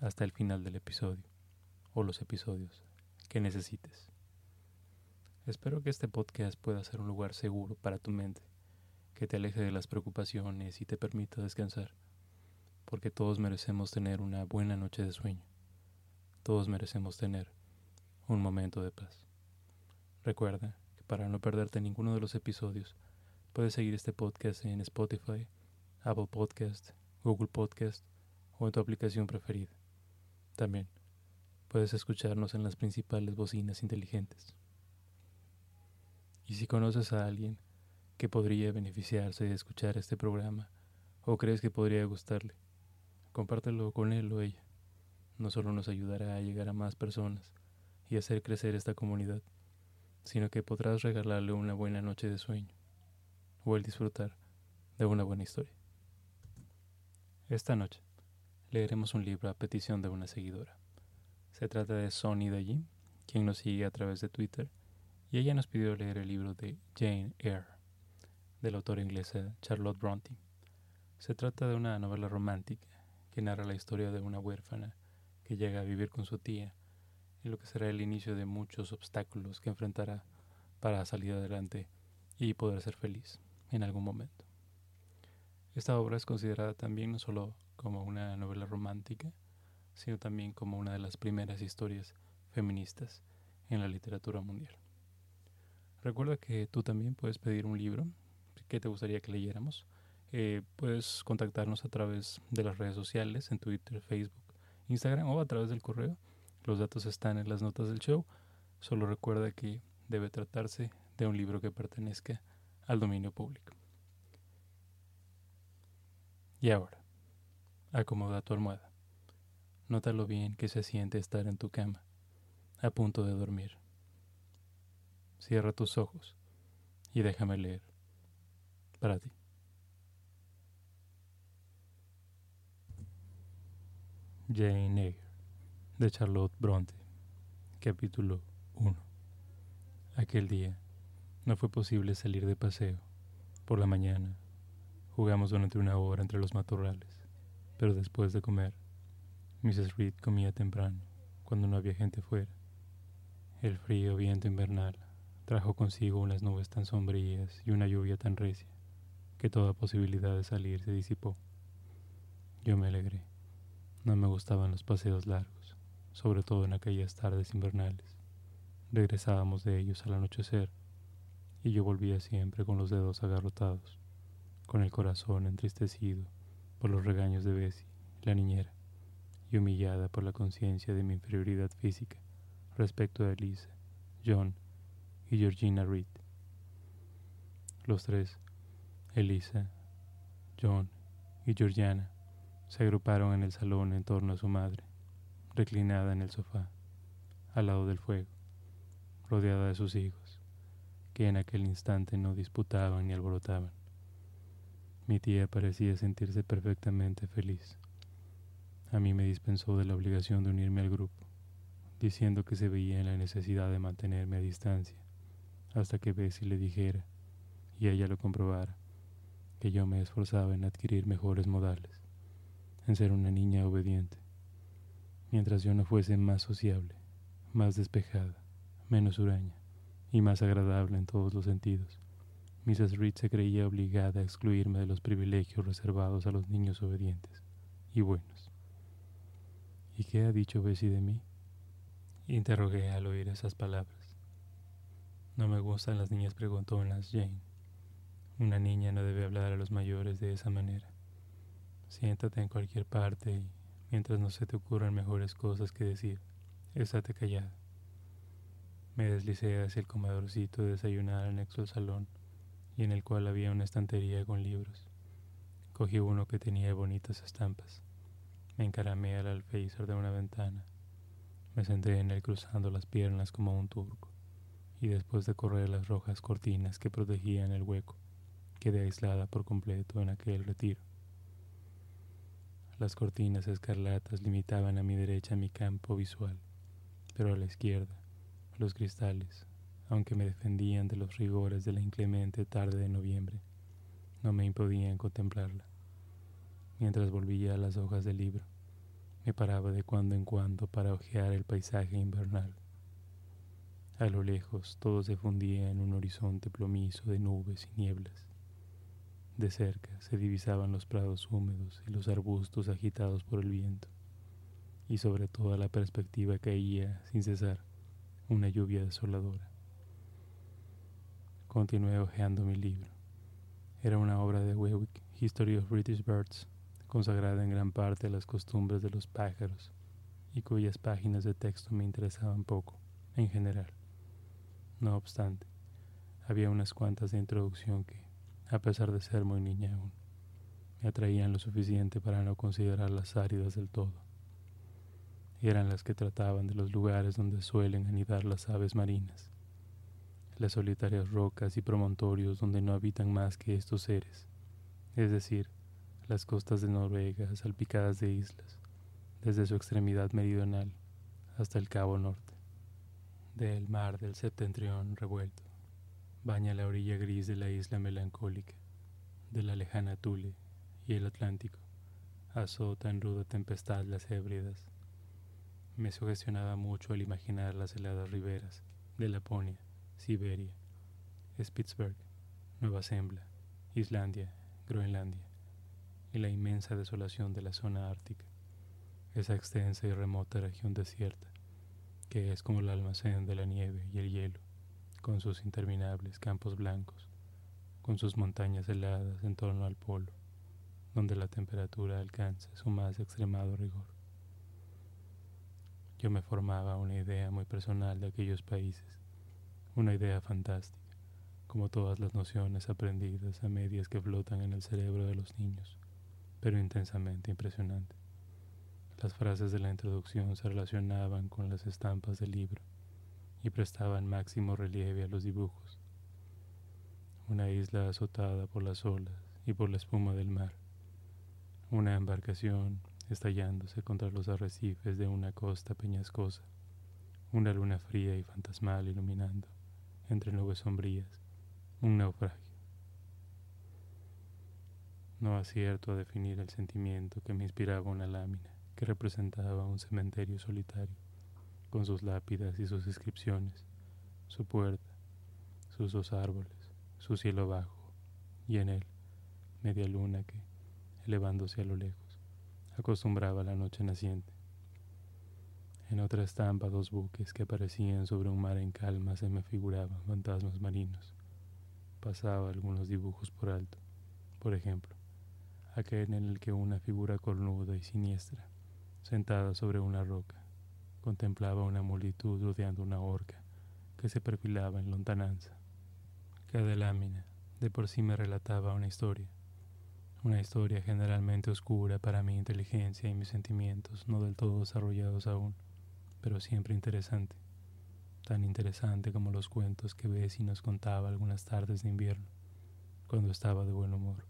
hasta el final del episodio o los episodios que necesites. Espero que este podcast pueda ser un lugar seguro para tu mente, que te aleje de las preocupaciones y te permita descansar, porque todos merecemos tener una buena noche de sueño. Todos merecemos tener un momento de paz. Recuerda que para no perderte ninguno de los episodios, puedes seguir este podcast en Spotify, Apple Podcast, Google Podcast o en tu aplicación preferida. También puedes escucharnos en las principales bocinas inteligentes. Y si conoces a alguien que podría beneficiarse de escuchar este programa o crees que podría gustarle, compártelo con él o ella. No solo nos ayudará a llegar a más personas y hacer crecer esta comunidad, sino que podrás regalarle una buena noche de sueño o el disfrutar de una buena historia. Esta noche leeremos un libro a petición de una seguidora. Se trata de Sonny Dayi, quien nos sigue a través de Twitter, y ella nos pidió leer el libro de Jane Eyre, del autor inglesa Charlotte Bronte. Se trata de una novela romántica que narra la historia de una huérfana que llega a vivir con su tía y lo que será el inicio de muchos obstáculos que enfrentará para salir adelante y poder ser feliz en algún momento. Esta obra es considerada también no solo como una novela romántica, sino también como una de las primeras historias feministas en la literatura mundial. Recuerda que tú también puedes pedir un libro que te gustaría que leyéramos. Eh, puedes contactarnos a través de las redes sociales, en Twitter, Facebook, Instagram o a través del correo. Los datos están en las notas del show. Solo recuerda que debe tratarse de un libro que pertenezca al dominio público. Y ahora, Acomoda tu almohada. Nota lo bien que se siente estar en tu cama, a punto de dormir. Cierra tus ojos y déjame leer para ti. Jane Eyre de Charlotte Bronte Capítulo 1 Aquel día no fue posible salir de paseo. Por la mañana jugamos durante una hora entre los matorrales pero después de comer, Mrs. Reed comía temprano, cuando no había gente fuera. El frío viento invernal trajo consigo unas nubes tan sombrías y una lluvia tan recia que toda posibilidad de salir se disipó. Yo me alegré. No me gustaban los paseos largos, sobre todo en aquellas tardes invernales. Regresábamos de ellos al anochecer y yo volvía siempre con los dedos agarrotados, con el corazón entristecido por los regaños de Bessie, la niñera, y humillada por la conciencia de mi inferioridad física respecto a Elisa, John y Georgina Reed. Los tres, Elisa, John y Georgiana, se agruparon en el salón en torno a su madre, reclinada en el sofá, al lado del fuego, rodeada de sus hijos, que en aquel instante no disputaban ni alborotaban. Mi tía parecía sentirse perfectamente feliz. A mí me dispensó de la obligación de unirme al grupo, diciendo que se veía en la necesidad de mantenerme a distancia, hasta que Bessie le dijera, y ella lo comprobara, que yo me esforzaba en adquirir mejores modales, en ser una niña obediente, mientras yo no fuese más sociable, más despejada, menos huraña y más agradable en todos los sentidos. Mrs. Reed se creía obligada a excluirme de los privilegios reservados a los niños obedientes y buenos. ¿Y qué ha dicho Bessie de mí? Interrogué al oír esas palabras. No me gustan las niñas preguntonas, Jane. Una niña no debe hablar a los mayores de esa manera. Siéntate en cualquier parte y, mientras no se te ocurran mejores cosas que decir, estate callada. Me deslicé hacia el comedorcito de desayunar anexo al salón y en el cual había una estantería con libros. Cogí uno que tenía bonitas estampas. Me encaramé al alféizar de una ventana. Me senté en él cruzando las piernas como un turco, y después de correr las rojas cortinas que protegían el hueco, quedé aislada por completo en aquel retiro. Las cortinas escarlatas limitaban a mi derecha mi campo visual, pero a la izquierda, los cristales, aunque me defendían de los rigores de la inclemente tarde de noviembre, no me impedían contemplarla. Mientras volvía a las hojas del libro, me paraba de cuando en cuando para ojear el paisaje invernal. A lo lejos todo se fundía en un horizonte plomizo de nubes y nieblas. De cerca se divisaban los prados húmedos y los arbustos agitados por el viento, y sobre toda la perspectiva caía, sin cesar, una lluvia desoladora. Continué hojeando mi libro. Era una obra de Wewick, History of British Birds, consagrada en gran parte a las costumbres de los pájaros, y cuyas páginas de texto me interesaban poco, en general. No obstante, había unas cuantas de introducción que, a pesar de ser muy niña aún, me atraían lo suficiente para no considerarlas áridas del todo. Eran las que trataban de los lugares donde suelen anidar las aves marinas las solitarias rocas y promontorios donde no habitan más que estos seres, es decir, las costas de Noruega salpicadas de islas, desde su extremidad meridional hasta el Cabo Norte. Del mar del septentrión revuelto, baña la orilla gris de la isla melancólica, de la lejana Tule y el Atlántico, azota en ruda tempestad las Hébridas. Me sugestionaba mucho al imaginar las heladas riberas de Laponia Siberia, Spitzberg, Nueva Zembla, Islandia, Groenlandia y la inmensa desolación de la zona ártica, esa extensa y remota región desierta que es como el almacén de la nieve y el hielo, con sus interminables campos blancos, con sus montañas heladas en torno al polo, donde la temperatura alcanza su más extremado rigor. Yo me formaba una idea muy personal de aquellos países una idea fantástica, como todas las nociones aprendidas a medias que flotan en el cerebro de los niños, pero intensamente impresionante. Las frases de la introducción se relacionaban con las estampas del libro y prestaban máximo relieve a los dibujos. Una isla azotada por las olas y por la espuma del mar. Una embarcación estallándose contra los arrecifes de una costa peñascosa. Una luna fría y fantasmal iluminando entre nubes sombrías, un naufragio. No acierto a definir el sentimiento que me inspiraba una lámina que representaba un cementerio solitario, con sus lápidas y sus inscripciones, su puerta, sus dos árboles, su cielo bajo, y en él media luna que, elevándose a lo lejos, acostumbraba la noche naciente. En otra estampa dos buques que aparecían sobre un mar en calma se me figuraban fantasmas marinos. Pasaba algunos dibujos por alto. Por ejemplo, aquel en el que una figura cornuda y siniestra, sentada sobre una roca, contemplaba una multitud rodeando una horca que se perfilaba en lontananza. Cada lámina de por sí me relataba una historia, una historia generalmente oscura para mi inteligencia y mis sentimientos no del todo desarrollados aún pero siempre interesante, tan interesante como los cuentos que Bessie nos contaba algunas tardes de invierno, cuando estaba de buen humor.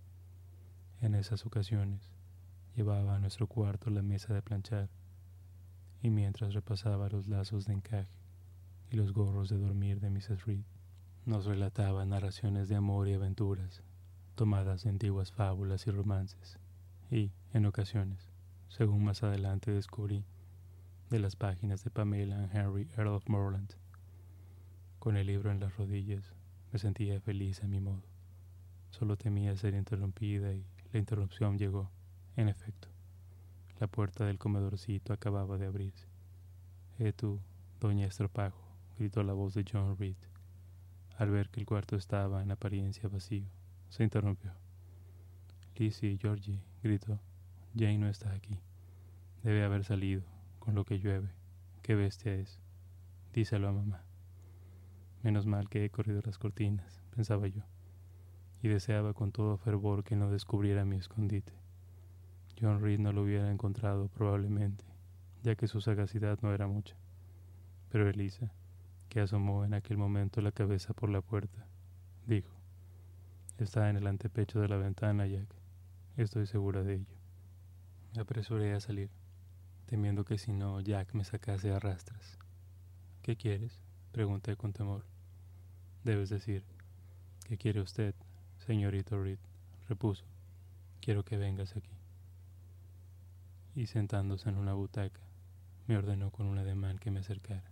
En esas ocasiones llevaba a nuestro cuarto la mesa de planchar, y mientras repasaba los lazos de encaje y los gorros de dormir de Mrs. Reed, nos relataba narraciones de amor y aventuras, tomadas de antiguas fábulas y romances, y, en ocasiones, según más adelante descubrí, de las páginas de Pamela and Henry Earl of Moreland. Con el libro en las rodillas, me sentía feliz a mi modo. Solo temía ser interrumpida y la interrupción llegó, en efecto. La puerta del comedorcito acababa de abrirse. Eh tú, doña Estropajo, gritó la voz de John Reed. Al ver que el cuarto estaba en apariencia vacío, se interrumpió. Lizzie, Georgie, gritó, Jane no está aquí. Debe haber salido con lo que llueve. Qué bestia es. Díselo a mamá. Menos mal que he corrido las cortinas, pensaba yo, y deseaba con todo fervor que no descubriera mi escondite. John Reed no lo hubiera encontrado probablemente, ya que su sagacidad no era mucha. Pero Elisa, que asomó en aquel momento la cabeza por la puerta, dijo, Está en el antepecho de la ventana, Jack. Estoy segura de ello. Me apresuré a salir, temiendo que si no Jack me sacase a rastras. ¿Qué quieres? pregunté con temor. Debes decir, ¿qué quiere usted, señorito Reed? repuso. Quiero que vengas aquí. Y sentándose en una butaca, me ordenó con un ademán que me acercara.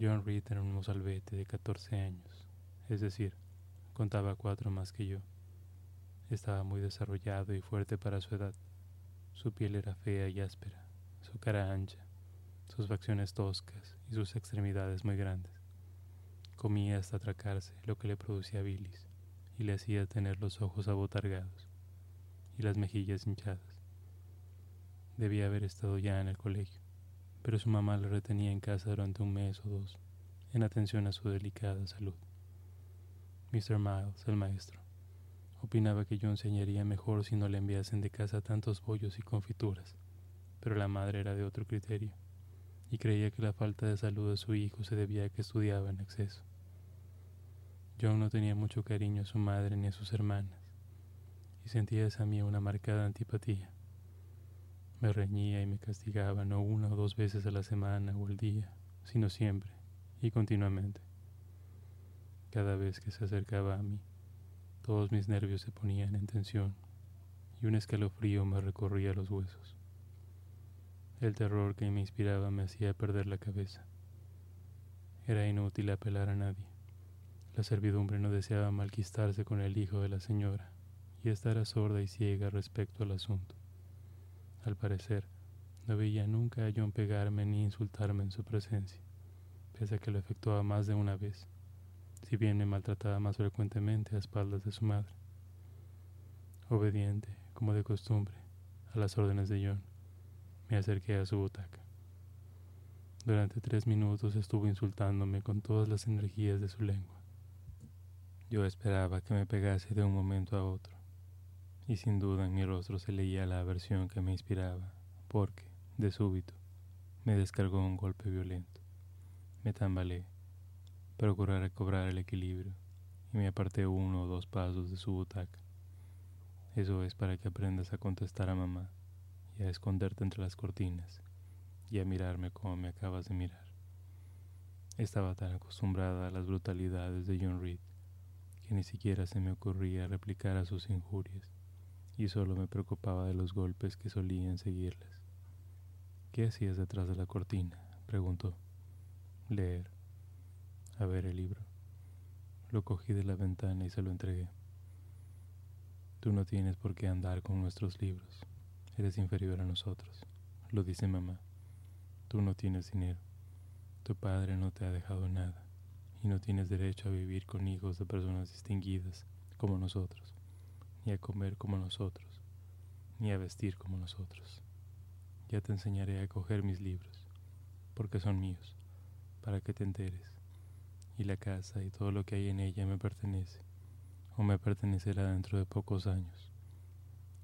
John Reed era un mozalbete de 14 años, es decir, contaba cuatro más que yo. Estaba muy desarrollado y fuerte para su edad. Su piel era fea y áspera, su cara ancha, sus facciones toscas y sus extremidades muy grandes. Comía hasta atracarse, lo que le producía bilis y le hacía tener los ojos abotargados y las mejillas hinchadas. Debía haber estado ya en el colegio, pero su mamá lo retenía en casa durante un mes o dos, en atención a su delicada salud. Mr. Miles, el maestro, opinaba que yo enseñaría mejor si no le enviasen de casa tantos bollos y confituras, pero la madre era de otro criterio, y creía que la falta de salud de su hijo se debía a que estudiaba en exceso. John no tenía mucho cariño a su madre ni a sus hermanas, y sentía esa mía una marcada antipatía. Me reñía y me castigaba no una o dos veces a la semana o al día, sino siempre y continuamente. Cada vez que se acercaba a mí, todos mis nervios se ponían en tensión y un escalofrío me recorría los huesos. El terror que me inspiraba me hacía perder la cabeza. Era inútil apelar a nadie. La servidumbre no deseaba malquistarse con el hijo de la señora, y esta era sorda y ciega respecto al asunto. Al parecer, no veía nunca a John pegarme ni insultarme en su presencia, pese a que lo efectuaba más de una vez si bien me maltrataba más frecuentemente a espaldas de su madre. Obediente, como de costumbre, a las órdenes de John, me acerqué a su butaca. Durante tres minutos estuvo insultándome con todas las energías de su lengua. Yo esperaba que me pegase de un momento a otro, y sin duda en mi rostro se leía la aversión que me inspiraba, porque, de súbito, me descargó un golpe violento. Me tambaleé Procuré recobrar el equilibrio y me aparté uno o dos pasos de su butaca. Eso es para que aprendas a contestar a mamá y a esconderte entre las cortinas y a mirarme como me acabas de mirar. Estaba tan acostumbrada a las brutalidades de John Reed que ni siquiera se me ocurría replicar a sus injurias y solo me preocupaba de los golpes que solían seguirlas. ¿Qué hacías detrás de la cortina? preguntó. Leer a ver el libro. Lo cogí de la ventana y se lo entregué. Tú no tienes por qué andar con nuestros libros. Eres inferior a nosotros, lo dice mamá. Tú no tienes dinero. Tu padre no te ha dejado nada y no tienes derecho a vivir con hijos de personas distinguidas como nosotros, ni a comer como nosotros, ni a vestir como nosotros. Ya te enseñaré a coger mis libros, porque son míos, para que te enteres y la casa y todo lo que hay en ella me pertenece, o me pertenecerá dentro de pocos años.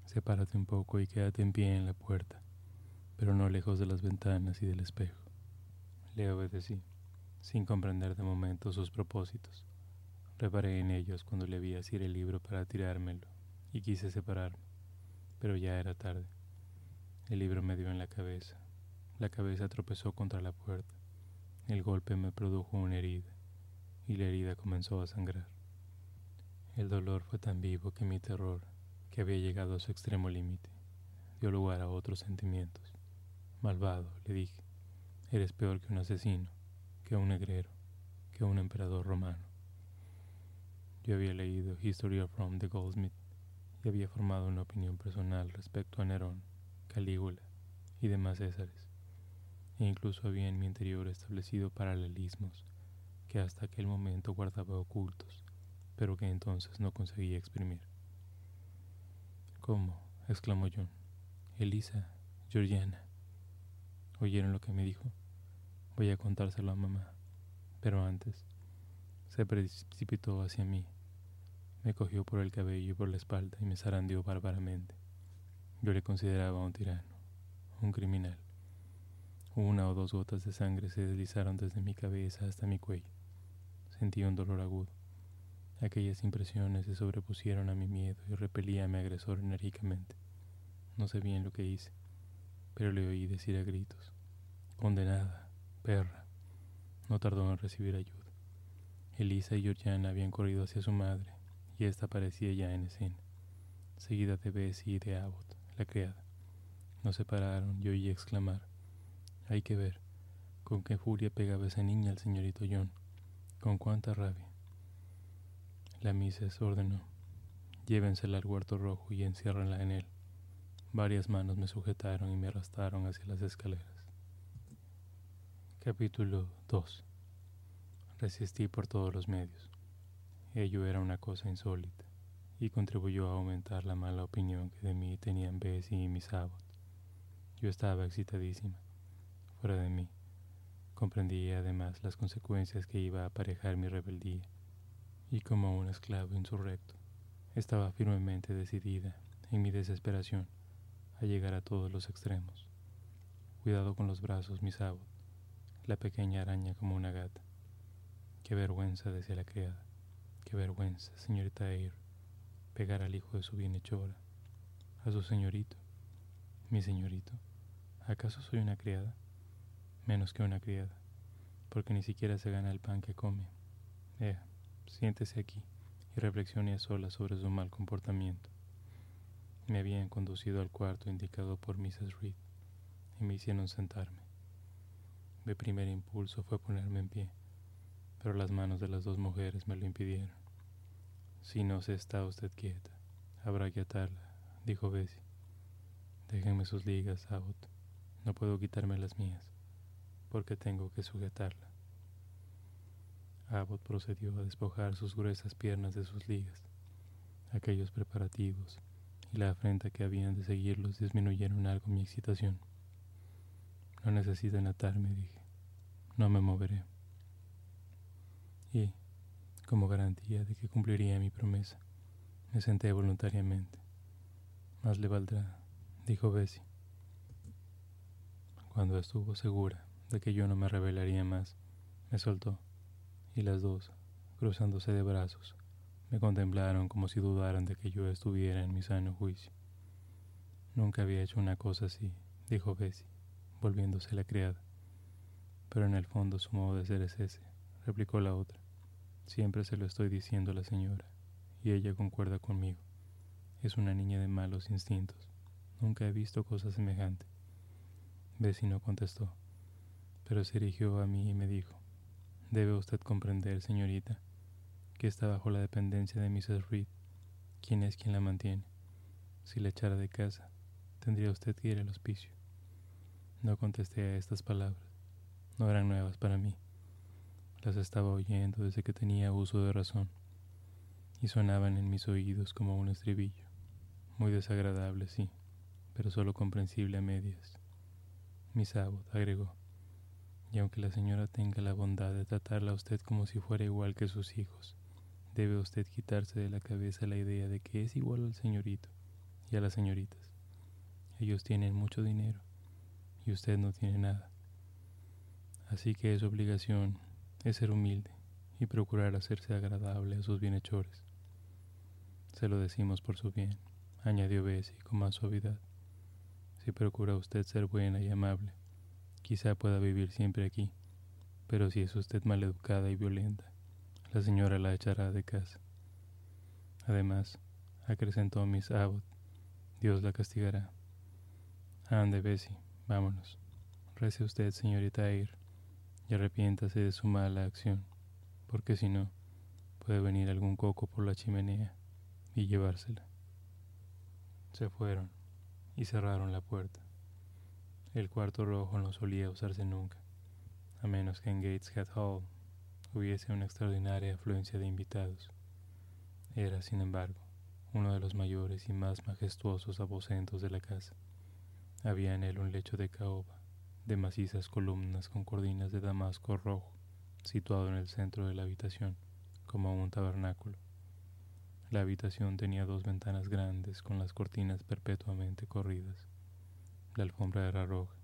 Sepárate un poco y quédate en pie en la puerta, pero no lejos de las ventanas y del espejo. Le obedecí, sin comprender de momento sus propósitos. Reparé en ellos cuando le vi asir el libro para tirármelo, y quise separarme, pero ya era tarde. El libro me dio en la cabeza. La cabeza tropezó contra la puerta. El golpe me produjo una herida y la herida comenzó a sangrar. El dolor fue tan vivo que mi terror, que había llegado a su extremo límite, dio lugar a otros sentimientos. Malvado, le dije, eres peor que un asesino, que un negrero, que un emperador romano. Yo había leído History of Rome de Goldsmith y había formado una opinión personal respecto a Nerón, Calígula y demás Césares, e incluso había en mi interior establecido paralelismos hasta aquel momento guardaba ocultos, pero que entonces no conseguía exprimir. ¿Cómo? exclamó John. Elisa, Georgiana. ¿Oyeron lo que me dijo? Voy a contárselo a mamá. Pero antes, se precipitó hacia mí, me cogió por el cabello y por la espalda y me zarandeó bárbaramente, Yo le consideraba un tirano, un criminal. Una o dos gotas de sangre se deslizaron desde mi cabeza hasta mi cuello. Sentí un dolor agudo. Aquellas impresiones se sobrepusieron a mi miedo y repelí a mi agresor enérgicamente. No sé bien lo que hice, pero le oí decir a gritos, condenada, perra. No tardó en recibir ayuda. Elisa y Georgiana habían corrido hacia su madre, y ésta aparecía ya en escena, seguida de Bessie y de Abbott, la criada. Nos separaron y oí exclamar, hay que ver con qué furia pegaba esa niña al señorito John, con cuánta rabia. La Mises ordenó, llévensela al huerto rojo y enciérrenla en él. Varias manos me sujetaron y me arrastraron hacia las escaleras. Capítulo 2 Resistí por todos los medios. Ello era una cosa insólita y contribuyó a aumentar la mala opinión que de mí tenían Bessie y Miss Abbott. Yo estaba excitadísima fuera de mí. Comprendía además las consecuencias que iba a aparejar mi rebeldía, y como un esclavo insurrecto, estaba firmemente decidida, en mi desesperación, a llegar a todos los extremos. Cuidado con los brazos, mi sábado, la pequeña araña como una gata. Qué vergüenza, decía la criada. Qué vergüenza, señorita Eyre, pegar al hijo de su bienhechora, a su señorito. Mi señorito, ¿acaso soy una criada? Menos que una criada, porque ni siquiera se gana el pan que come. Ea, siéntese aquí y reflexione a sobre su mal comportamiento. Me habían conducido al cuarto indicado por Mrs. Reed y me hicieron sentarme. Mi primer impulso fue ponerme en pie, pero las manos de las dos mujeres me lo impidieron. Si no se está usted quieta, habrá que atarla, dijo Bessie. Déjenme sus ligas, Abbott. No puedo quitarme las mías porque tengo que sujetarla. Abbott procedió a despojar sus gruesas piernas de sus ligas. Aquellos preparativos y la afrenta que habían de seguirlos disminuyeron algo mi excitación. No necesitan atarme, dije. No me moveré. Y, como garantía de que cumpliría mi promesa, me senté voluntariamente. Más le valdrá, dijo Bessie. Cuando estuvo segura de que yo no me revelaría más, me soltó, y las dos, cruzándose de brazos, me contemplaron como si dudaran de que yo estuviera en mi sano juicio. Nunca había hecho una cosa así, dijo Bessie, volviéndose la criada. Pero en el fondo su modo de ser es ese, replicó la otra. Siempre se lo estoy diciendo a la señora, y ella concuerda conmigo. Es una niña de malos instintos. Nunca he visto cosa semejante. Bessie no contestó pero se dirigió a mí y me dijo, debe usted comprender, señorita, que está bajo la dependencia de Mrs. Reed, quien es quien la mantiene. Si la echara de casa, tendría usted que ir al hospicio. No contesté a estas palabras, no eran nuevas para mí. Las estaba oyendo desde que tenía uso de razón, y sonaban en mis oídos como un estribillo, muy desagradable, sí, pero solo comprensible a medias. Miss Abbott agregó, y aunque la señora tenga la bondad de tratarla a usted como si fuera igual que sus hijos, debe usted quitarse de la cabeza la idea de que es igual al señorito y a las señoritas. Ellos tienen mucho dinero y usted no tiene nada. Así que es obligación es ser humilde y procurar hacerse agradable a sus bienhechores. Se lo decimos por su bien, añadió Bessie con más suavidad. Si procura usted ser buena y amable, Quizá pueda vivir siempre aquí, pero si es usted maleducada y violenta, la señora la echará de casa. Además, acrecentó Miss Abbott, Dios la castigará. Ande, Bessie, vámonos. Rece usted, señorita Eyre, y arrepiéntase de su mala acción, porque si no, puede venir algún coco por la chimenea y llevársela. Se fueron y cerraron la puerta. El cuarto rojo no solía usarse nunca, a menos que en Gateshead Hall hubiese una extraordinaria afluencia de invitados. Era, sin embargo, uno de los mayores y más majestuosos aposentos de la casa. Había en él un lecho de caoba, de macizas columnas con cordinas de damasco rojo, situado en el centro de la habitación, como un tabernáculo. La habitación tenía dos ventanas grandes con las cortinas perpetuamente corridas. La alfombra era roja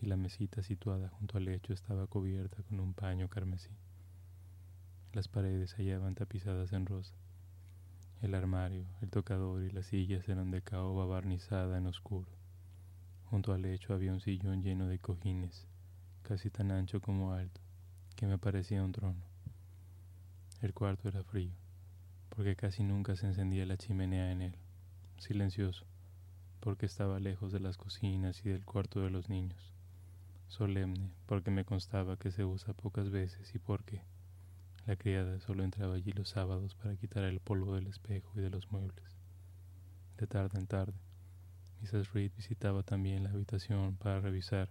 y la mesita situada junto al lecho estaba cubierta con un paño carmesí. Las paredes se hallaban tapizadas en rosa. El armario, el tocador y las sillas eran de caoba barnizada en oscuro. Junto al lecho había un sillón lleno de cojines, casi tan ancho como alto, que me parecía un trono. El cuarto era frío porque casi nunca se encendía la chimenea en él, silencioso, porque estaba lejos de las cocinas y del cuarto de los niños, solemne, porque me constaba que se usa pocas veces y porque la criada solo entraba allí los sábados para quitar el polvo del espejo y de los muebles. De tarde en tarde, Mrs. Reed visitaba también la habitación para revisar,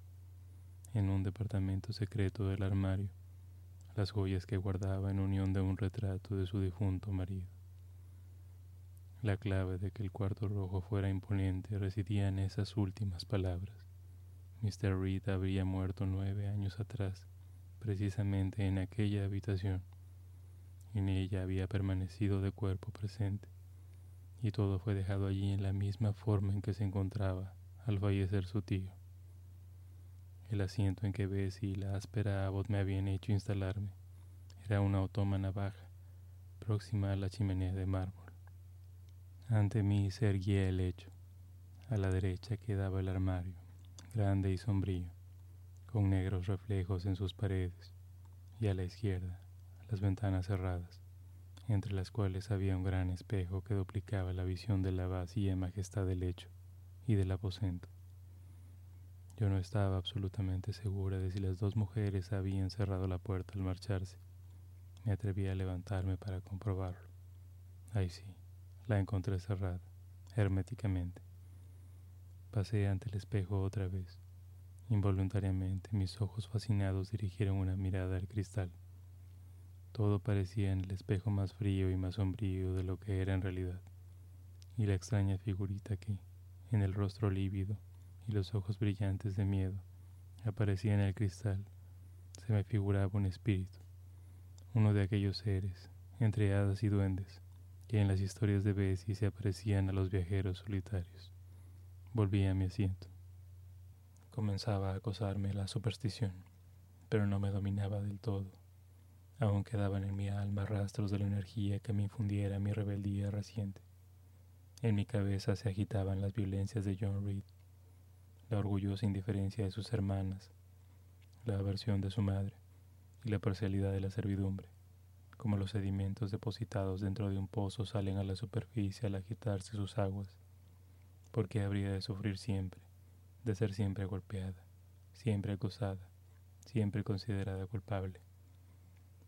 en un departamento secreto del armario, las joyas que guardaba en unión de un retrato de su difunto marido. La clave de que el cuarto rojo fuera imponente residía en esas últimas palabras. Mr. Reed habría muerto nueve años atrás, precisamente en aquella habitación. En ella había permanecido de cuerpo presente, y todo fue dejado allí en la misma forma en que se encontraba al fallecer su tío. El asiento en que Bessie y la áspera Abbott me habían hecho instalarme era una otomana baja, próxima a la chimenea de mármol. Ante mí se erguía el lecho. A la derecha quedaba el armario, grande y sombrío, con negros reflejos en sus paredes, y a la izquierda las ventanas cerradas, entre las cuales había un gran espejo que duplicaba la visión de la vacía majestad del lecho y del aposento. Yo no estaba absolutamente segura de si las dos mujeres habían cerrado la puerta al marcharse. Me atreví a levantarme para comprobarlo. Ahí sí, la encontré cerrada, herméticamente. Pasé ante el espejo otra vez. Involuntariamente mis ojos fascinados dirigieron una mirada al cristal. Todo parecía en el espejo más frío y más sombrío de lo que era en realidad. Y la extraña figurita que, en el rostro lívido, y los ojos brillantes de miedo aparecía en el cristal, se me figuraba un espíritu, uno de aquellos seres, entre hadas y duendes, que en las historias de Bessie se aparecían a los viajeros solitarios. Volví a mi asiento. Comenzaba a acosarme la superstición, pero no me dominaba del todo. Aún quedaban en mi alma rastros de la energía que me infundiera mi rebeldía reciente. En mi cabeza se agitaban las violencias de John Reed, la orgullosa indiferencia de sus hermanas, la aversión de su madre y la parcialidad de la servidumbre, como los sedimentos depositados dentro de un pozo salen a la superficie al agitarse sus aguas. ¿Por qué habría de sufrir siempre, de ser siempre golpeada, siempre acusada, siempre considerada culpable?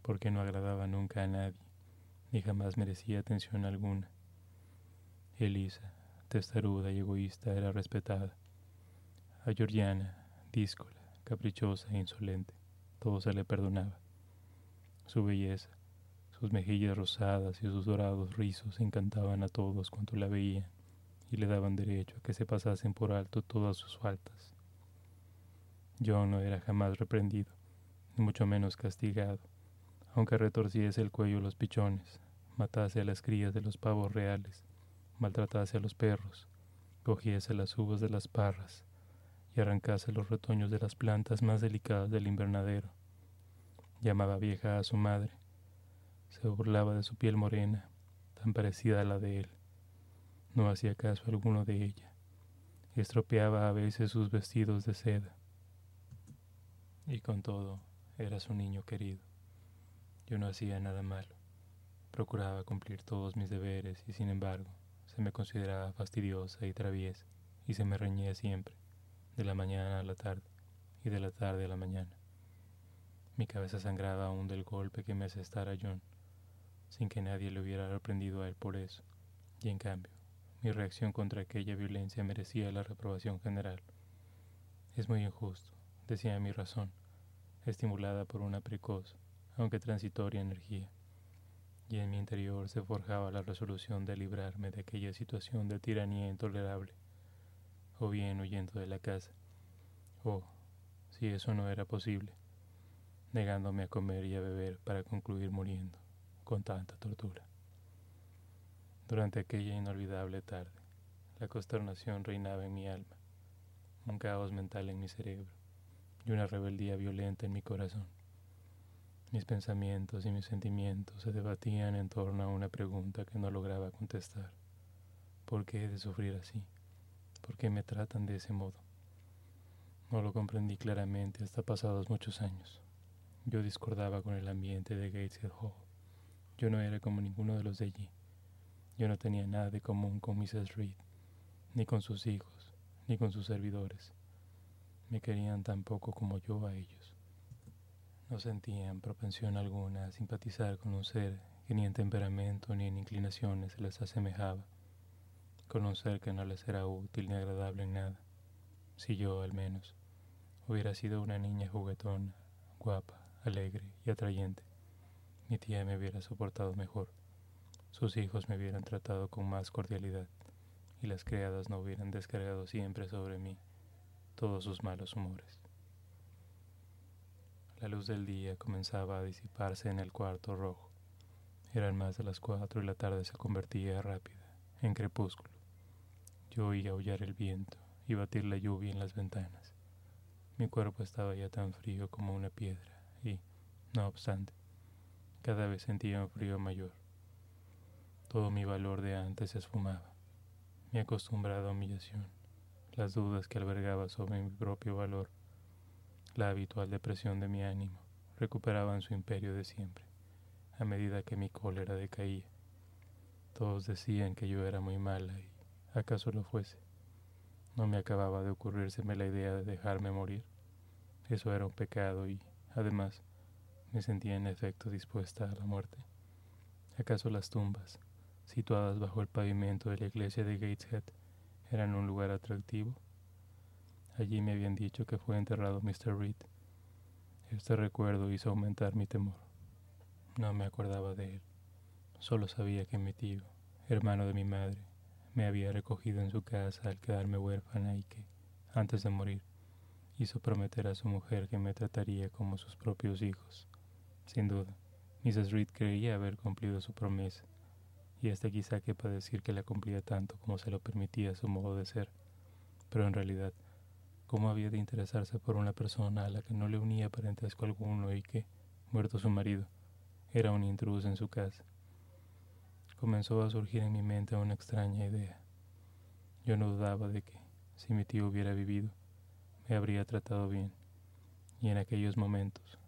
¿Por qué no agradaba nunca a nadie, ni jamás merecía atención alguna? Elisa, testaruda y egoísta, era respetada a Georgiana, díscola, caprichosa e insolente, todo se le perdonaba. Su belleza, sus mejillas rosadas y sus dorados rizos encantaban a todos cuanto la veían y le daban derecho a que se pasasen por alto todas sus faltas. Yo no era jamás reprendido, ni mucho menos castigado, aunque retorciese el cuello los pichones, matase a las crías de los pavos reales, maltratase a los perros, cogiese las uvas de las parras, y arrancase los retoños de las plantas más delicadas del invernadero. Llamaba vieja a su madre. Se burlaba de su piel morena, tan parecida a la de él. No hacía caso alguno de ella. Estropeaba a veces sus vestidos de seda. Y con todo, era su niño querido. Yo no hacía nada malo. Procuraba cumplir todos mis deberes y sin embargo, se me consideraba fastidiosa y traviesa y se me reñía siempre de la mañana a la tarde y de la tarde a la mañana. Mi cabeza sangraba aún del golpe que me asestara John, sin que nadie le hubiera reprendido a él por eso, y en cambio, mi reacción contra aquella violencia merecía la reprobación general. Es muy injusto, decía mi razón, estimulada por una precoz, aunque transitoria energía, y en mi interior se forjaba la resolución de librarme de aquella situación de tiranía intolerable o bien huyendo de la casa, o, si eso no era posible, negándome a comer y a beber para concluir muriendo con tanta tortura. Durante aquella inolvidable tarde, la consternación reinaba en mi alma, un caos mental en mi cerebro y una rebeldía violenta en mi corazón. Mis pensamientos y mis sentimientos se debatían en torno a una pregunta que no lograba contestar. ¿Por qué he de sufrir así? ¿Por qué me tratan de ese modo? No lo comprendí claramente hasta pasados muchos años. Yo discordaba con el ambiente de Gateshead Hall. Yo no era como ninguno de los de allí. Yo no tenía nada de común con Mrs. Reed, ni con sus hijos, ni con sus servidores. Me querían tan poco como yo a ellos. No sentían propensión alguna a simpatizar con un ser que ni en temperamento ni en inclinaciones se les asemejaba, con un ser que no les era útil ni agradable en nada, si yo, al menos, hubiera sido una niña juguetona, guapa, alegre y atrayente, mi tía me hubiera soportado mejor, sus hijos me hubieran tratado con más cordialidad y las criadas no hubieran descargado siempre sobre mí todos sus malos humores. La luz del día comenzaba a disiparse en el cuarto rojo. Eran más de las cuatro y la tarde se convertía rápida, en crepúsculo. Yo oía aullar el viento y batir la lluvia en las ventanas. Mi cuerpo estaba ya tan frío como una piedra y, no obstante, cada vez sentía un frío mayor. Todo mi valor de antes se esfumaba. Mi acostumbrada humillación, las dudas que albergaba sobre mi propio valor la habitual depresión de mi ánimo recuperaban su imperio de siempre, a medida que mi cólera decaía. Todos decían que yo era muy mala y acaso lo fuese. No me acababa de ocurrírseme la idea de dejarme morir. Eso era un pecado y, además, me sentía en efecto dispuesta a la muerte. ¿Acaso las tumbas, situadas bajo el pavimento de la iglesia de Gateshead, eran un lugar atractivo? Allí me habían dicho que fue enterrado Mr. Reed. Este recuerdo hizo aumentar mi temor. No me acordaba de él. Solo sabía que mi tío, hermano de mi madre, me había recogido en su casa al quedarme huérfana y que, antes de morir, hizo prometer a su mujer que me trataría como sus propios hijos. Sin duda, Mrs. Reed creía haber cumplido su promesa, y hasta quizá quepa decir que la cumplía tanto como se lo permitía su modo de ser, pero en realidad cómo había de interesarse por una persona a la que no le unía parentesco alguno y que, muerto su marido, era un intruso en su casa. Comenzó a surgir en mi mente una extraña idea. Yo no dudaba de que, si mi tío hubiera vivido, me habría tratado bien, y en aquellos momentos,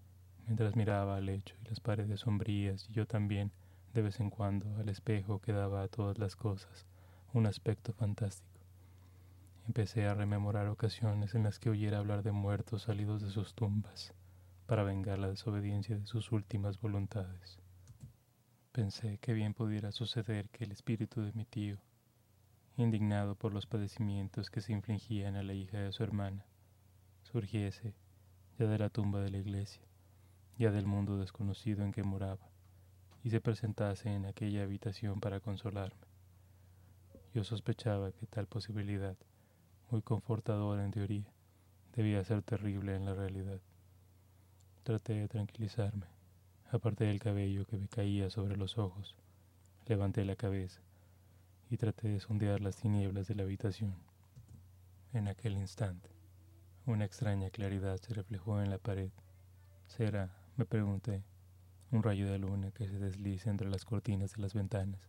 mientras miraba al lecho y las paredes sombrías, y yo también, de vez en cuando, al espejo que daba a todas las cosas un aspecto fantástico. Empecé a rememorar ocasiones en las que oyera hablar de muertos salidos de sus tumbas para vengar la desobediencia de sus últimas voluntades. Pensé que bien pudiera suceder que el espíritu de mi tío, indignado por los padecimientos que se infligían a la hija de su hermana, surgiese ya de la tumba de la iglesia, ya del mundo desconocido en que moraba, y se presentase en aquella habitación para consolarme. Yo sospechaba que tal posibilidad muy confortadora en teoría, debía ser terrible en la realidad. Traté de tranquilizarme, aparté el cabello que me caía sobre los ojos, levanté la cabeza y traté de sondear las tinieblas de la habitación. En aquel instante, una extraña claridad se reflejó en la pared. ¿Será, me pregunté, un rayo de luna que se desliza entre las cortinas de las ventanas?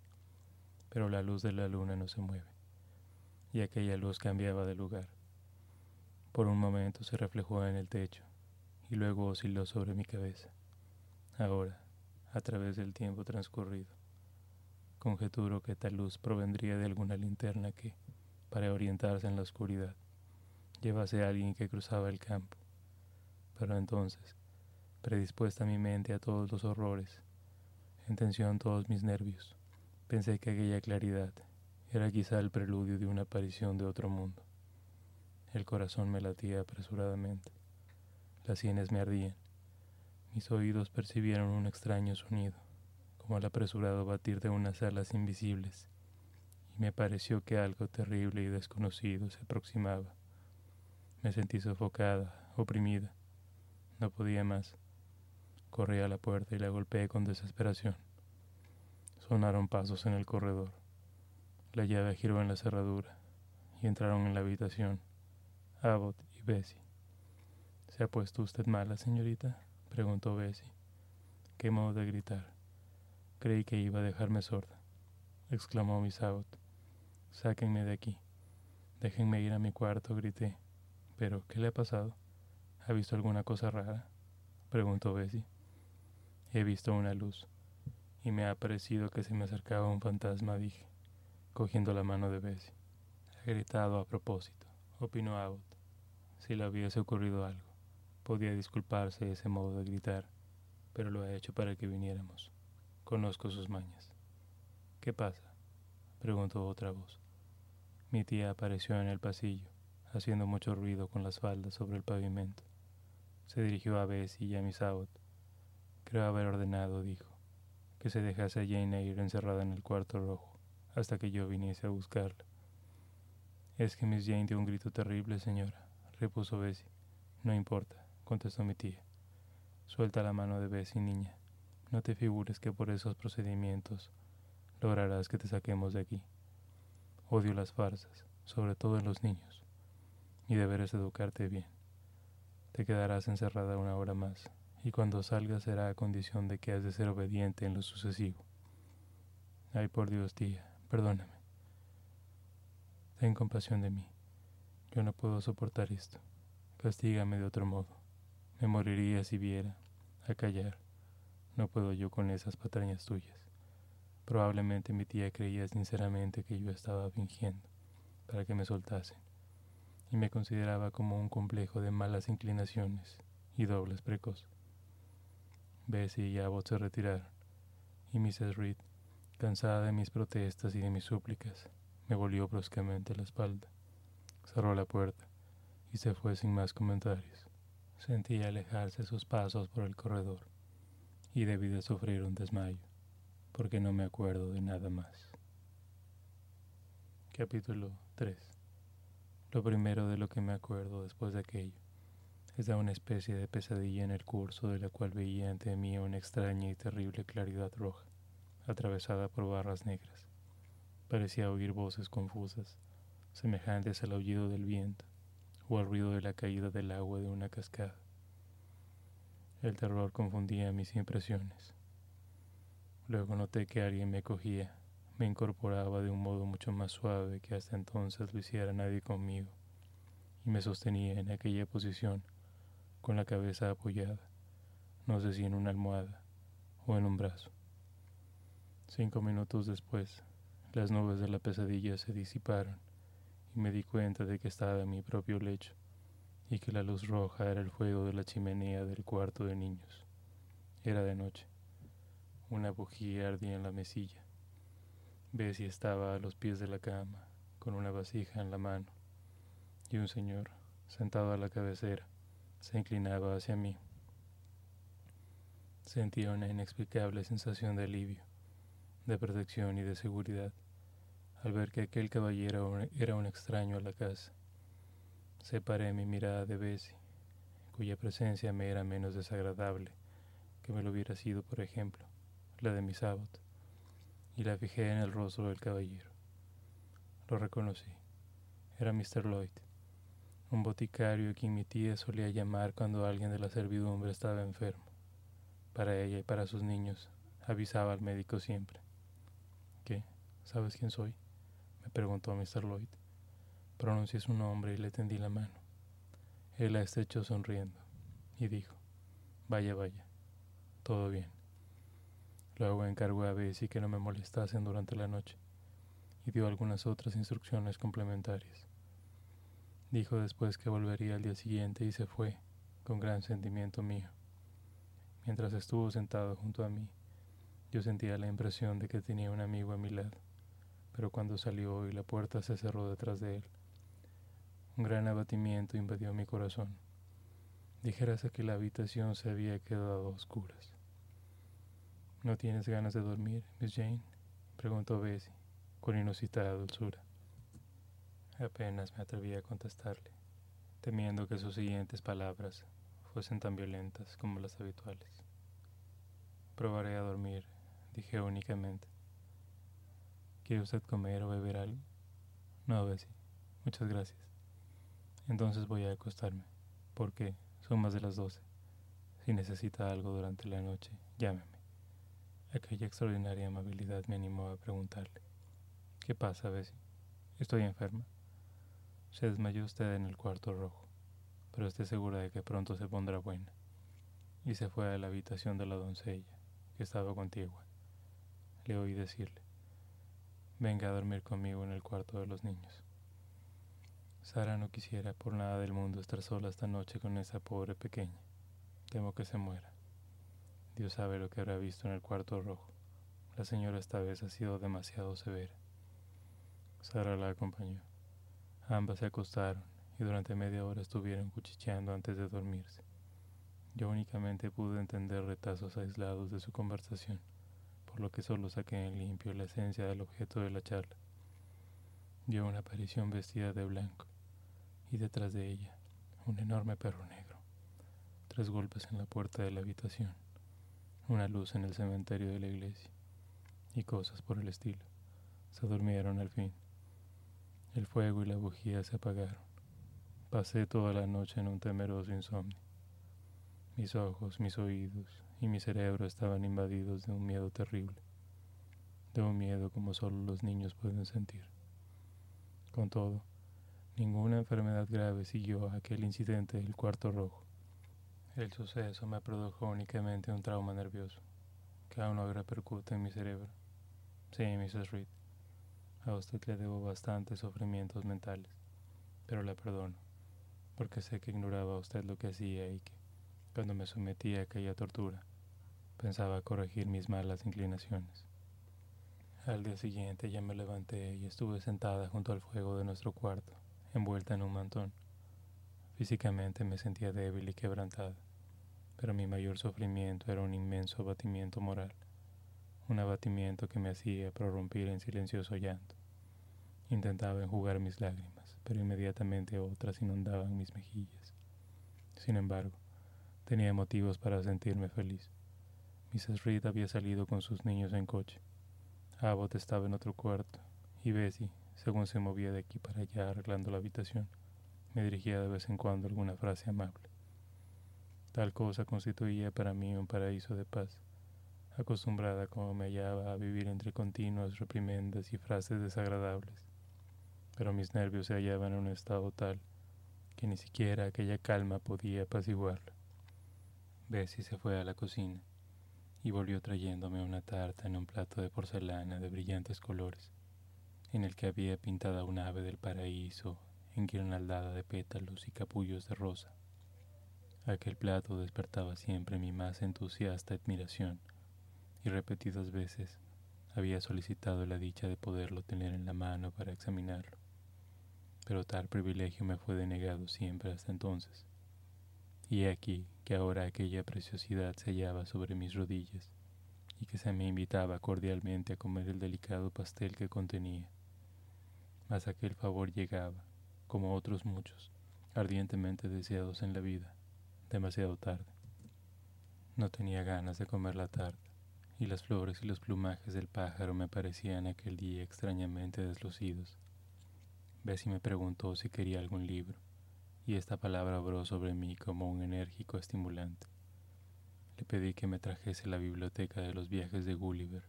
Pero la luz de la luna no se mueve y aquella luz cambiaba de lugar. Por un momento se reflejó en el techo y luego osciló sobre mi cabeza. Ahora, a través del tiempo transcurrido, conjeturo que tal luz provendría de alguna linterna que, para orientarse en la oscuridad, llevase a alguien que cruzaba el campo. Pero entonces, predispuesta mi mente a todos los horrores, en tensión todos mis nervios, pensé que aquella claridad era quizá el preludio de una aparición de otro mundo. El corazón me latía apresuradamente. Las sienes me ardían. Mis oídos percibieron un extraño sonido, como el apresurado batir de unas alas invisibles, y me pareció que algo terrible y desconocido se aproximaba. Me sentí sofocada, oprimida. No podía más. Corrí a la puerta y la golpeé con desesperación. Sonaron pasos en el corredor La llave giró en la cerradura y entraron en la habitación Abbott y Bessie. ¿Se ha puesto usted mala, señorita? preguntó Bessie. Qué modo de gritar. Creí que iba a dejarme sorda, exclamó Miss Abbott. Sáquenme de aquí. Déjenme ir a mi cuarto, grité. Pero, ¿qué le ha pasado? ¿Ha visto alguna cosa rara? preguntó Bessie. He visto una luz, y me ha parecido que se me acercaba un fantasma, dije, cogiendo la mano de Bessie. Ha gritado a propósito, opinó Abbott. Si le hubiese ocurrido algo, podía disculparse ese modo de gritar, pero lo ha hecho para que viniéramos. Conozco sus mañas. ¿Qué pasa? preguntó otra voz. Mi tía apareció en el pasillo, haciendo mucho ruido con las faldas sobre el pavimento. Se dirigió a Bessie y a Miss Abbott. Haber ordenado, dijo, que se dejase a Jane Eyre encerrada en el cuarto rojo hasta que yo viniese a buscarla. Es que Miss Jane dio un grito terrible, señora, repuso Bessie. No importa, contestó mi tía. Suelta la mano de Bessie, niña. No te figures que por esos procedimientos lograrás que te saquemos de aquí. Odio las farsas, sobre todo en los niños, y deberás educarte bien. Te quedarás encerrada una hora más, y cuando salgas será a condición de que has de ser obediente en lo sucesivo. Ay, por Dios, tía, perdóname. Ten compasión de mí. Yo no puedo soportar esto. Castígame de otro modo. Me moriría si viera. A callar. No puedo yo con esas patrañas tuyas. Probablemente mi tía creía sinceramente que yo estaba fingiendo para que me soltasen y me consideraba como un complejo de malas inclinaciones y dobles precoz. Bessie y Abbott se retiraron y Mrs. Reed, cansada de mis protestas y de mis súplicas, me volvió bruscamente la espalda, cerró la puerta y se fue sin más comentarios. Sentí alejarse sus pasos por el corredor y debí de sufrir un desmayo, porque no me acuerdo de nada más. Capítulo 3 Lo primero de lo que me acuerdo después de aquello de una especie de pesadilla en el curso de la cual veía ante mí una extraña y terrible claridad roja, atravesada por barras negras Parecía oír voces confusas, semejantes al aullido del viento o al ruido de la caída del agua de una cascada. El terror confundía mis impresiones. Luego noté que alguien me cogía, me incorporaba de un modo mucho más suave que hasta entonces lo hiciera nadie conmigo, y me sostenía en aquella posición, con la cabeza apoyada, no sé si en una almohada o en un brazo. Cinco minutos después, las nubes de la pesadilla se disiparon y me di cuenta de que estaba en mi propio lecho y que la luz roja era el fuego de la chimenea del cuarto de niños. Era de noche. Una bujía ardía en la mesilla. Bessie estaba a los pies de la cama, con una vasija en la mano, y un señor, sentado a la cabecera, se inclinaba hacia mí. Sentía una inexplicable sensación de alivio, de protección y de seguridad al ver que aquel caballero era un extraño a la casa. Separé mi mirada de Bessie, cuya presencia me era menos desagradable que me lo hubiera sido, por ejemplo, la de mi Abbott, y la fijé en el rostro del caballero. Lo reconocí. Era Mr. Lloyd, un boticario quien mi tía solía llamar cuando alguien de la servidumbre estaba enfermo. Para ella y para sus niños avisaba al médico siempre. ¿Qué? ¿Sabes quién soy? me preguntó Mr. Lloyd. Pronuncié su nombre y le tendí la mano. Él la estrechó sonriendo y dijo, vaya, vaya, todo bien. Luego encargó a Bessie que no me molestasen durante la noche y dio algunas otras instrucciones complementarias. Dijo después que volvería al día siguiente y se fue, con gran sentimiento mío. Mientras estuvo sentado junto a mí, yo sentía la impresión de que tenía un amigo a mi lado pero cuando salió y la puerta se cerró detrás de él, un gran abatimiento invadió mi corazón. Dijérase que la habitación se había quedado a oscuras. ¿No tienes ganas de dormir, Miss Jane? preguntó Bessie, con inusitada dulzura. Apenas me atreví a contestarle, temiendo que sus siguientes palabras fuesen tan violentas como las habituales. Probaré a dormir, dije únicamente. ¿Quiere usted comer o beber algo? No, Bessie. Muchas gracias. Entonces voy a acostarme, porque son más de las doce. Si necesita algo durante la noche, llámeme. Aquella extraordinaria amabilidad me animó a preguntarle. ¿Qué pasa, Bessie? Estoy enferma. Se desmayó usted en el cuarto rojo, pero esté segura de que pronto se pondrá buena. Y se fue a la habitación de la doncella, que estaba contigua. Le oí decirle, venga a dormir conmigo en el cuarto de los niños. Sara no quisiera por nada del mundo estar sola esta noche con esa pobre pequeña. Temo que se muera. Dios sabe lo que habrá visto en el cuarto rojo. La señora esta vez ha sido demasiado severa. Sara la acompañó. Ambas se acostaron y durante media hora estuvieron cuchicheando antes de dormirse. Yo únicamente pude entender retazos aislados de su conversación, por lo que solo saqué en limpio la esencia del objeto de la charla. Vio una aparición vestida de blanco, y detrás de ella un enorme perro negro. Tres golpes en la puerta de la habitación, una luz en el cementerio de la iglesia y cosas por el estilo. Se durmieron al fin. El fuego y la bujía se apagaron. Pasé toda la noche en un temeroso insomnio. Mis ojos, mis oídos y mi cerebro estaban invadidos de un miedo terrible, de un miedo como solo los niños pueden sentir. Con todo, Ninguna enfermedad grave siguió a aquel incidente del cuarto rojo. El suceso me produjo únicamente un trauma nervioso, que aún no repercute en mi cerebro. Sí, Mrs. Reed, a usted le debo bastantes sufrimientos mentales, pero la perdono, porque sé que ignoraba usted lo que hacía y que, cuando me sometía a aquella tortura, pensaba corregir mis malas inclinaciones. Al día siguiente ya me levanté y estuve sentada junto al fuego de nuestro cuarto, envuelta en un mantón. Físicamente me sentía débil y quebrantada, pero mi mayor sufrimiento era un inmenso abatimiento moral, un abatimiento que me hacía prorrumpir en silencioso llanto. Intentaba enjugar mis lágrimas, pero inmediatamente otras inundaban mis mejillas. Sin embargo, tenía motivos para sentirme feliz. Mrs. Reed había salido con sus niños en coche. Abbott estaba en otro cuarto, y Bessie, según se movía de aquí para allá arreglando la habitación, me dirigía de vez en cuando alguna frase amable. Tal cosa constituía para mí un paraíso de paz, acostumbrada como me hallaba a vivir entre continuas reprimendas y frases desagradables. Pero mis nervios se hallaban en un estado tal que ni siquiera aquella calma podía apaciguarlo. Bessie se fue a la cocina y volvió trayéndome una tarta en un plato de porcelana de brillantes colores en el que había pintada un ave del paraíso enguirnaldada de pétalos y capullos de rosa. Aquel plato despertaba siempre mi más entusiasta admiración y repetidas veces había solicitado la dicha de poderlo tener en la mano para examinarlo. Pero tal privilegio me fue denegado siempre hasta entonces. Y he aquí que ahora aquella preciosidad se hallaba sobre mis rodillas y que se me invitaba cordialmente a comer el delicado pastel que contenía mas aquel favor llegaba, como otros muchos, ardientemente deseados en la vida, demasiado tarde. No tenía ganas de comer la tarde, y las flores y los plumajes del pájaro me parecían aquel día extrañamente deslucidos. Bessie me preguntó si quería algún libro, y esta palabra obró sobre mí como un enérgico estimulante. Le pedí que me trajese la biblioteca de los viajes de Gulliver.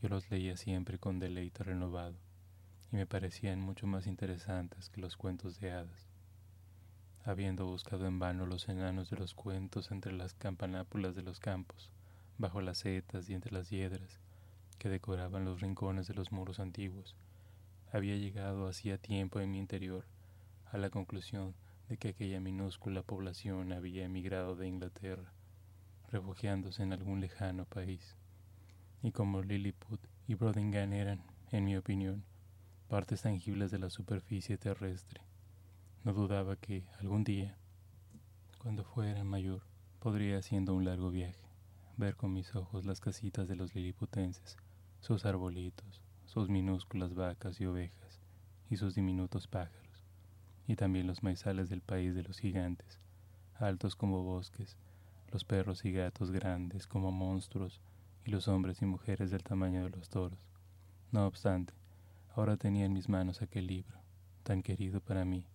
Yo los leía siempre con deleite renovado y me parecían mucho más interesantes que los cuentos de hadas. Habiendo buscado en vano los enanos de los cuentos entre las campanápulas de los campos, bajo las setas y entre las hiedras que decoraban los rincones de los muros antiguos, había llegado hacía tiempo en mi interior a la conclusión de que aquella minúscula población había emigrado de Inglaterra, refugiándose en algún lejano país. Y como Lilliput y Brodingan eran, en mi opinión, partes tangibles de la superficie terrestre. No dudaba que algún día, cuando fuera mayor, podría, haciendo un largo viaje, ver con mis ojos las casitas de los liliputenses, sus arbolitos, sus minúsculas vacas y ovejas, y sus diminutos pájaros, y también los maizales del país de los gigantes, altos como bosques, los perros y gatos grandes como monstruos, y los hombres y mujeres del tamaño de los toros. No obstante, ahora tenía en mis manos aquel libro, tan querido para mí,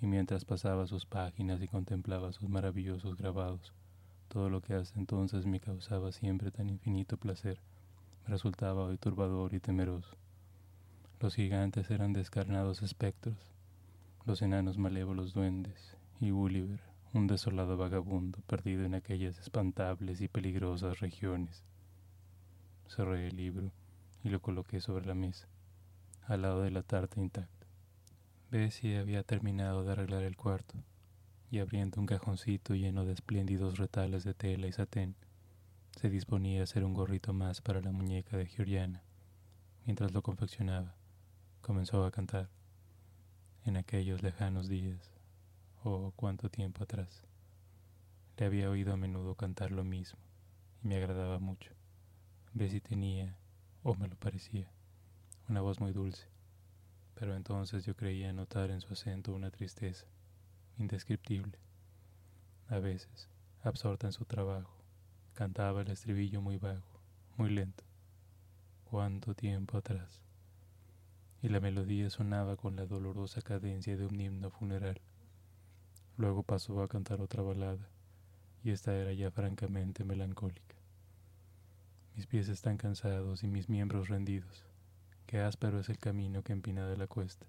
y mientras pasaba sus páginas y contemplaba sus maravillosos grabados, todo lo que hasta entonces me causaba siempre tan infinito placer, me resultaba hoy turbador y temeroso. Los gigantes eran descarnados espectros, los enanos malévolos duendes, y Gulliver, un desolado vagabundo perdido en aquellas espantables y peligrosas regiones. Cerré el libro y lo coloqué sobre la mesa, al lado de la tarta intacta. Bessie había terminado de arreglar el cuarto y abriendo un cajoncito lleno de espléndidos retales de tela y satén, se disponía a hacer un gorrito más para la muñeca de Georgiana. Mientras lo confeccionaba, comenzó a cantar. En aquellos lejanos días, oh cuánto tiempo atrás, le había oído a menudo cantar lo mismo y me agradaba mucho. Bessie tenía, o me lo parecía, una voz muy dulce, pero entonces yo creía notar en su acento una tristeza indescriptible. A veces, absorta en su trabajo, cantaba el estribillo muy bajo, muy lento. Cuánto tiempo atrás. Y la melodía sonaba con la dolorosa cadencia de un himno funeral. Luego pasó a cantar otra balada, y esta era ya francamente melancólica. Mis pies están cansados y mis miembros rendidos. Qué áspero es el camino que empina de la cuesta.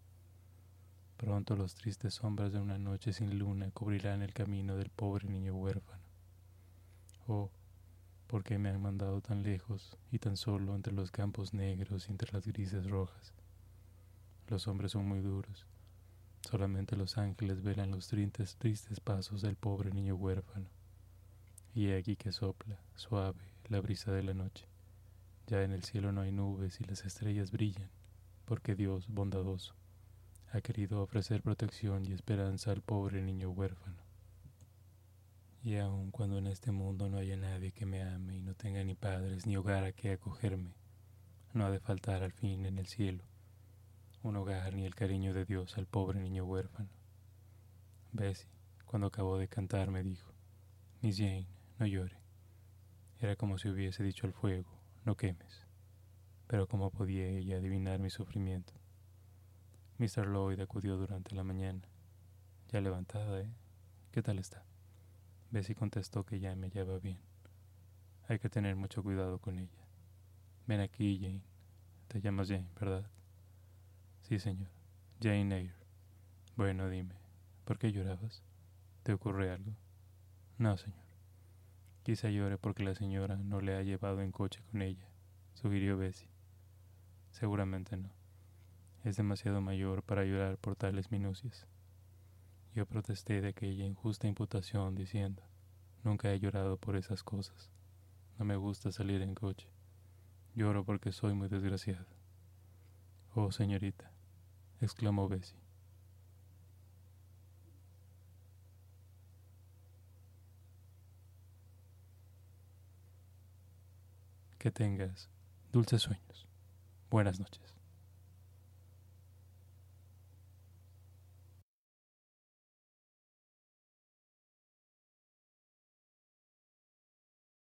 Pronto los tristes sombras de una noche sin luna cubrirán el camino del pobre niño huérfano. Oh, ¿por qué me han mandado tan lejos y tan solo entre los campos negros y entre las grises rojas? Los hombres son muy duros. Solamente los ángeles velan los tristes, tristes pasos del pobre niño huérfano. Y aquí que sopla, suave, la brisa de la noche. Ya en el cielo no hay nubes y las estrellas brillan, porque Dios, bondadoso, ha querido ofrecer protección y esperanza al pobre niño huérfano. Y aun cuando en este mundo no haya nadie que me ame y no tenga ni padres ni hogar a que acogerme, no ha de faltar al fin en el cielo un hogar ni el cariño de Dios al pobre niño huérfano. Bessie, cuando acabó de cantar, me dijo, Miss Jane, no llore. Era como si hubiese dicho al fuego, no quemes. Pero ¿cómo podía ella adivinar mi sufrimiento? Mr. Lloyd acudió durante la mañana. Ya levantada, ¿eh? ¿Qué tal está? Bessie contestó que ya me lleva bien. Hay que tener mucho cuidado con ella. Ven aquí, Jane. Te llamas Jane, ¿verdad? Sí, señor. Jane Eyre. Bueno, dime, ¿por qué llorabas? ¿Te ocurre algo? No, señor. Quizá llore porque la señora no le ha llevado en coche con ella, sugirió Bessie. Seguramente no es demasiado mayor para llorar por tales minucias. Yo protesté de aquella injusta imputación diciendo, nunca he llorado por esas cosas. No me gusta salir en coche. Lloro porque soy muy desgraciado. Oh, señorita, exclamó Bessie. Que tengas dulces sueños. Buenas noches.